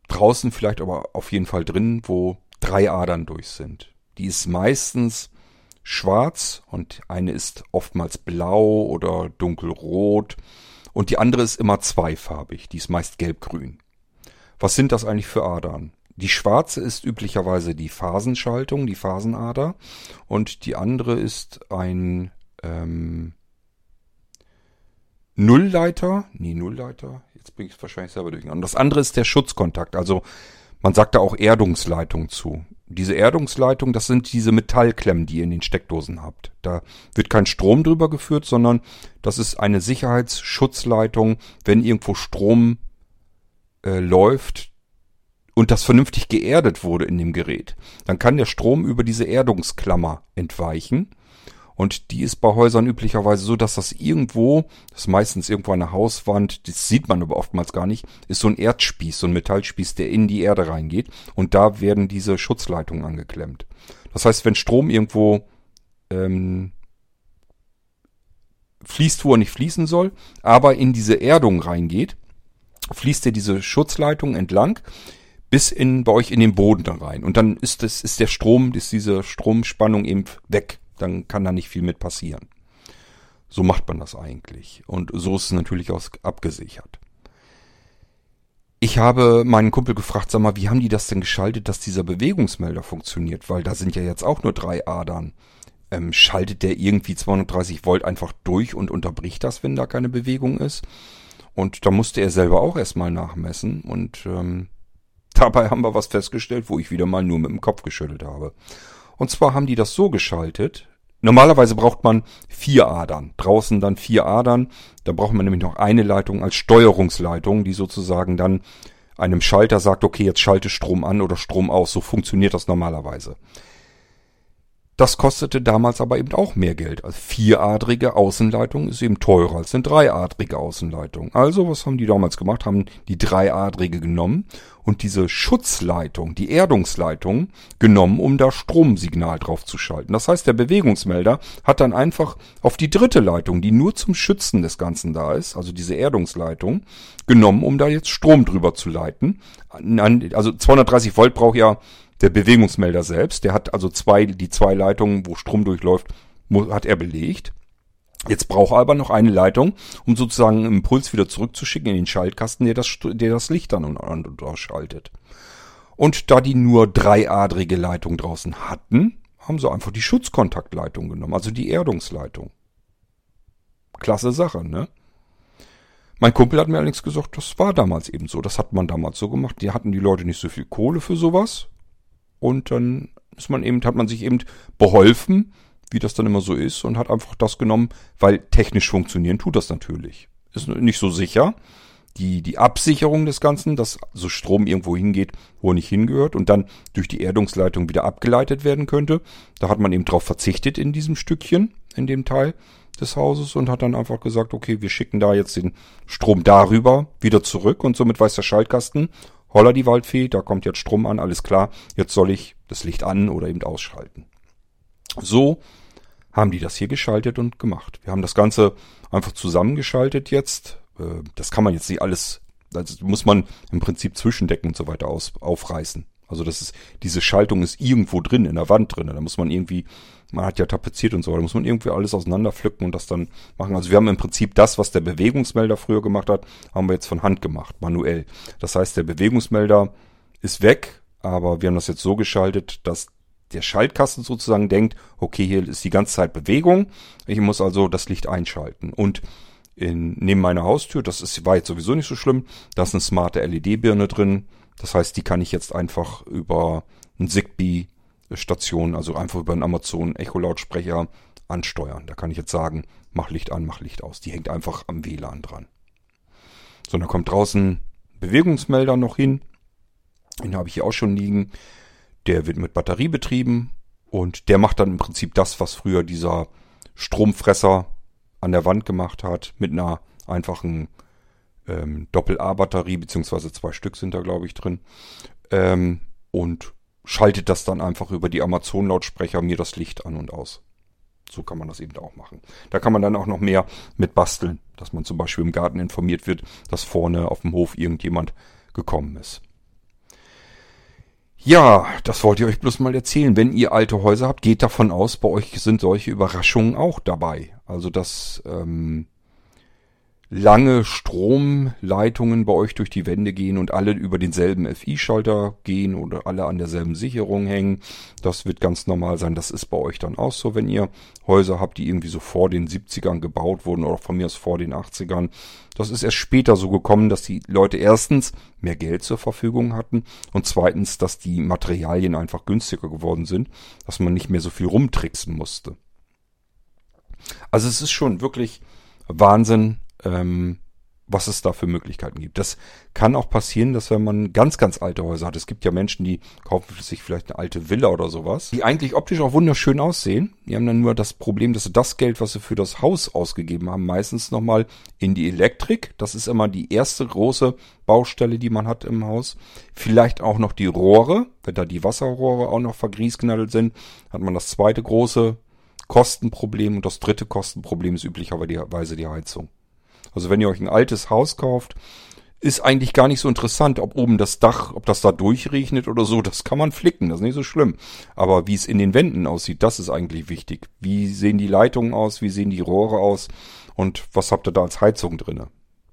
draußen vielleicht aber auf jeden Fall drin, wo drei Adern durch sind. Die ist meistens schwarz und eine ist oftmals blau oder dunkelrot und die andere ist immer zweifarbig, die ist meist gelbgrün. Was sind das eigentlich für Adern? Die schwarze ist üblicherweise die Phasenschaltung, die Phasenader und die andere ist ein ähm, Nullleiter, nee, Nullleiter, jetzt bringe ich es wahrscheinlich selber durcheinander. Das andere ist der Schutzkontakt, also man sagt da auch Erdungsleitung zu. Diese Erdungsleitung, das sind diese Metallklemmen, die ihr in den Steckdosen habt. Da wird kein Strom drüber geführt, sondern das ist eine Sicherheitsschutzleitung, wenn irgendwo Strom äh, läuft und das vernünftig geerdet wurde in dem Gerät. Dann kann der Strom über diese Erdungsklammer entweichen und die ist bei Häusern üblicherweise so, dass das irgendwo, das ist meistens irgendwo eine Hauswand, das sieht man aber oftmals gar nicht, ist so ein Erdspieß, so ein Metallspieß, der in die Erde reingeht. Und da werden diese Schutzleitungen angeklemmt. Das heißt, wenn Strom irgendwo ähm, fließt, wo er nicht fließen soll, aber in diese Erdung reingeht, fließt er diese Schutzleitung entlang bis in bei euch in den Boden rein. Und dann ist das, ist der Strom, ist diese Stromspannung eben weg dann kann da nicht viel mit passieren. So macht man das eigentlich. Und so ist es natürlich auch abgesichert. Ich habe meinen Kumpel gefragt, sag mal, wie haben die das denn geschaltet, dass dieser Bewegungsmelder funktioniert? Weil da sind ja jetzt auch nur drei Adern. Ähm, schaltet der irgendwie 230 Volt einfach durch und unterbricht das, wenn da keine Bewegung ist? Und da musste er selber auch erstmal nachmessen. Und ähm, dabei haben wir was festgestellt, wo ich wieder mal nur mit dem Kopf geschüttelt habe. Und zwar haben die das so geschaltet. Normalerweise braucht man vier Adern. Draußen dann vier Adern. Da braucht man nämlich noch eine Leitung als Steuerungsleitung, die sozusagen dann einem Schalter sagt, okay, jetzt schalte Strom an oder Strom aus. So funktioniert das normalerweise. Das kostete damals aber eben auch mehr Geld. Also vieradrige Außenleitung ist eben teurer als eine dreiadrige Außenleitung. Also was haben die damals gemacht? Haben die dreiadrige genommen und diese Schutzleitung, die Erdungsleitung genommen, um da Stromsignal drauf zu schalten. Das heißt, der Bewegungsmelder hat dann einfach auf die dritte Leitung, die nur zum Schützen des Ganzen da ist, also diese Erdungsleitung, genommen, um da jetzt Strom drüber zu leiten. Also 230 Volt braucht ja der Bewegungsmelder selbst, der hat also zwei, die zwei Leitungen, wo Strom durchläuft, hat er belegt. Jetzt braucht er aber noch eine Leitung, um sozusagen einen Impuls wieder zurückzuschicken in den Schaltkasten, der das, der das Licht dann und, und ausschaltet. Und da die nur dreiadrige Leitung draußen hatten, haben sie einfach die Schutzkontaktleitung genommen, also die Erdungsleitung. Klasse Sache, ne? Mein Kumpel hat mir allerdings gesagt, das war damals eben so. Das hat man damals so gemacht. Die hatten die Leute nicht so viel Kohle für sowas. Und dann ist man eben, hat man sich eben beholfen, wie das dann immer so ist, und hat einfach das genommen, weil technisch funktionieren tut das natürlich. Ist nicht so sicher. Die, die Absicherung des Ganzen, dass so Strom irgendwo hingeht, wo er nicht hingehört und dann durch die Erdungsleitung wieder abgeleitet werden könnte. Da hat man eben drauf verzichtet in diesem Stückchen, in dem Teil des Hauses und hat dann einfach gesagt, okay, wir schicken da jetzt den Strom darüber wieder zurück und somit weiß der Schaltkasten, holla die Waldfee, da kommt jetzt Strom an, alles klar, jetzt soll ich das Licht an oder eben ausschalten. So haben die das hier geschaltet und gemacht. Wir haben das Ganze einfach zusammengeschaltet jetzt. Äh, das kann man jetzt nicht alles, das muss man im Prinzip Zwischendecken und so weiter aus, aufreißen. Also das ist, diese Schaltung ist irgendwo drin, in der Wand drin. Da muss man irgendwie man hat ja tapeziert und so, da muss man irgendwie alles auseinanderpflücken und das dann machen. Also wir haben im Prinzip das, was der Bewegungsmelder früher gemacht hat, haben wir jetzt von Hand gemacht, manuell. Das heißt, der Bewegungsmelder ist weg, aber wir haben das jetzt so geschaltet, dass der Schaltkasten sozusagen denkt, okay, hier ist die ganze Zeit Bewegung, ich muss also das Licht einschalten. Und in, neben meiner Haustür, das ist, war jetzt sowieso nicht so schlimm, da ist eine smarte LED-Birne drin, das heißt, die kann ich jetzt einfach über ein Zigbee-Station, also einfach über einen Amazon Echo-Lautsprecher ansteuern. Da kann ich jetzt sagen, mach Licht an, mach Licht aus. Die hängt einfach am WLAN dran. So, dann kommt draußen Bewegungsmelder noch hin. Den habe ich hier auch schon liegen. Der wird mit Batterie betrieben und der macht dann im Prinzip das, was früher dieser Stromfresser an der Wand gemacht hat, mit einer einfachen ähm, Doppel-A-Batterie, beziehungsweise zwei Stück sind da, glaube ich, drin. Ähm, und schaltet das dann einfach über die Amazon-Lautsprecher mir das Licht an und aus. So kann man das eben auch machen. Da kann man dann auch noch mehr mit basteln, dass man zum Beispiel im Garten informiert wird, dass vorne auf dem Hof irgendjemand gekommen ist. Ja, das wollte ich euch bloß mal erzählen. Wenn ihr alte Häuser habt, geht davon aus, bei euch sind solche Überraschungen auch dabei. Also dass ähm, lange Stromleitungen bei euch durch die Wände gehen und alle über denselben FI-Schalter gehen oder alle an derselben Sicherung hängen. Das wird ganz normal sein. Das ist bei euch dann auch so, wenn ihr Häuser habt, die irgendwie so vor den 70ern gebaut wurden oder von mir aus vor den 80ern. Das ist erst später so gekommen, dass die Leute erstens mehr Geld zur Verfügung hatten und zweitens, dass die Materialien einfach günstiger geworden sind, dass man nicht mehr so viel rumtricksen musste. Also es ist schon wirklich Wahnsinn, ähm, was es da für Möglichkeiten gibt. Das kann auch passieren, dass wenn man ganz, ganz alte Häuser hat, es gibt ja Menschen, die kaufen sich vielleicht eine alte Villa oder sowas, die eigentlich optisch auch wunderschön aussehen. Die haben dann nur das Problem, dass sie das Geld, was sie für das Haus ausgegeben haben, meistens nochmal in die Elektrik. Das ist immer die erste große Baustelle, die man hat im Haus. Vielleicht auch noch die Rohre. Wenn da die Wasserrohre auch noch vergriesknallt sind, hat man das zweite große Kostenproblem und das dritte Kostenproblem ist üblicherweise die Heizung. Also wenn ihr euch ein altes Haus kauft, ist eigentlich gar nicht so interessant, ob oben das Dach, ob das da durchregnet oder so, das kann man flicken, das ist nicht so schlimm. Aber wie es in den Wänden aussieht, das ist eigentlich wichtig. Wie sehen die Leitungen aus, wie sehen die Rohre aus und was habt ihr da als Heizung drinne?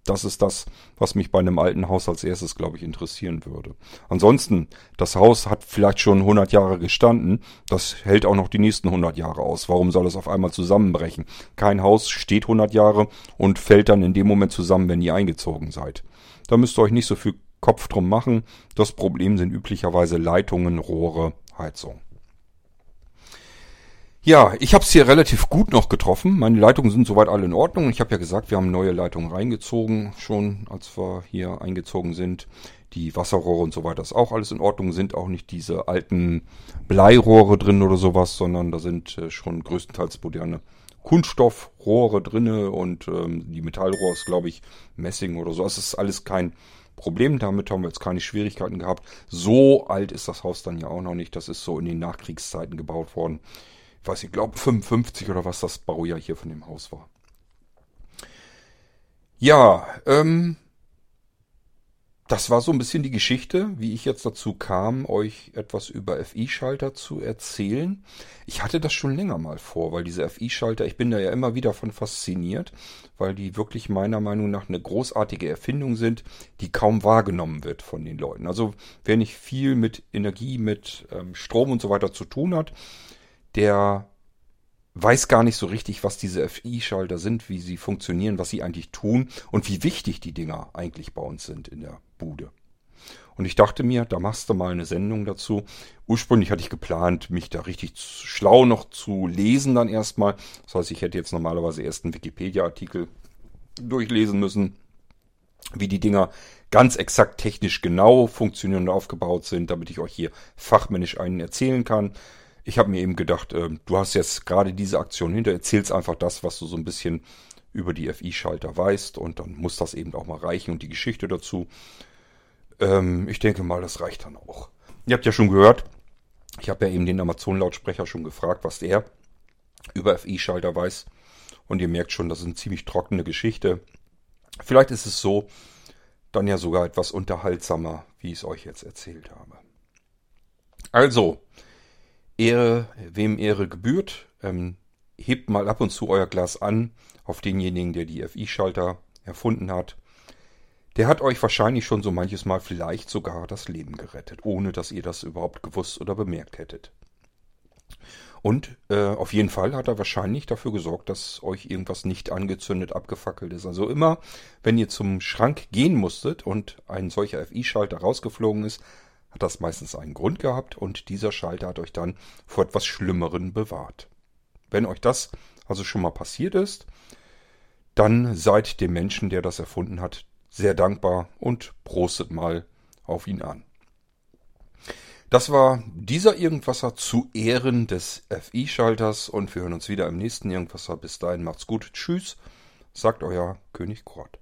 Das ist das, was mich bei einem alten Haus als erstes, glaube ich, interessieren würde. Ansonsten, das Haus hat vielleicht schon 100 Jahre gestanden. Das hält auch noch die nächsten 100 Jahre aus. Warum soll es auf einmal zusammenbrechen? Kein Haus steht 100 Jahre und fällt dann in dem Moment zusammen, wenn ihr eingezogen seid. Da müsst ihr euch nicht so viel Kopf drum machen. Das Problem sind üblicherweise Leitungen, Rohre, Heizung. Ja, ich habe es hier relativ gut noch getroffen. Meine Leitungen sind soweit alle in Ordnung. Ich habe ja gesagt, wir haben neue Leitungen reingezogen, schon als wir hier eingezogen sind. Die Wasserrohre und so weiter ist auch alles in Ordnung. Sind auch nicht diese alten Bleirohre drin oder sowas, sondern da sind äh, schon größtenteils moderne Kunststoffrohre drinne und ähm, die Metallrohre ist, glaube ich, Messing oder so. Es ist alles kein Problem. Damit haben wir jetzt keine Schwierigkeiten gehabt. So alt ist das Haus dann ja auch noch nicht. Das ist so in den Nachkriegszeiten gebaut worden weiß ich glaube 55 oder was das Baujahr hier von dem Haus war. Ja, ähm, das war so ein bisschen die Geschichte, wie ich jetzt dazu kam, euch etwas über FI-Schalter zu erzählen. Ich hatte das schon länger mal vor, weil diese FI-Schalter, ich bin da ja immer wieder von fasziniert, weil die wirklich meiner Meinung nach eine großartige Erfindung sind, die kaum wahrgenommen wird von den Leuten. Also wer nicht viel mit Energie, mit ähm, Strom und so weiter zu tun hat, der weiß gar nicht so richtig, was diese FI-Schalter sind, wie sie funktionieren, was sie eigentlich tun und wie wichtig die Dinger eigentlich bei uns sind in der Bude. Und ich dachte mir, da machst du mal eine Sendung dazu. Ursprünglich hatte ich geplant, mich da richtig schlau noch zu lesen dann erstmal. Das heißt, ich hätte jetzt normalerweise erst einen Wikipedia-Artikel durchlesen müssen, wie die Dinger ganz exakt technisch genau funktionieren und aufgebaut sind, damit ich euch hier fachmännisch einen erzählen kann ich habe mir eben gedacht, äh, du hast jetzt gerade diese Aktion hinter, erzählst einfach das, was du so ein bisschen über die FI-Schalter weißt und dann muss das eben auch mal reichen und die Geschichte dazu. Ähm, ich denke mal, das reicht dann auch. Ihr habt ja schon gehört, ich habe ja eben den Amazon-Lautsprecher schon gefragt, was der über FI-Schalter weiß. Und ihr merkt schon, das ist eine ziemlich trockene Geschichte. Vielleicht ist es so, dann ja sogar etwas unterhaltsamer, wie ich es euch jetzt erzählt habe. Also, Ehre, wem Ehre gebührt. Ähm, hebt mal ab und zu euer Glas an auf denjenigen, der die FI-Schalter erfunden hat. Der hat euch wahrscheinlich schon so manches Mal vielleicht sogar das Leben gerettet, ohne dass ihr das überhaupt gewusst oder bemerkt hättet. Und äh, auf jeden Fall hat er wahrscheinlich dafür gesorgt, dass euch irgendwas nicht angezündet, abgefackelt ist. Also immer, wenn ihr zum Schrank gehen musstet und ein solcher FI-Schalter rausgeflogen ist, hat das meistens einen Grund gehabt und dieser Schalter hat euch dann vor etwas Schlimmeren bewahrt. Wenn euch das also schon mal passiert ist, dann seid dem Menschen, der das erfunden hat, sehr dankbar und prostet mal auf ihn an. Das war dieser Irgendwasser zu Ehren des FI-Schalters und wir hören uns wieder im nächsten Irgendwasser. Bis dahin macht's gut. Tschüss, sagt euer König Kort.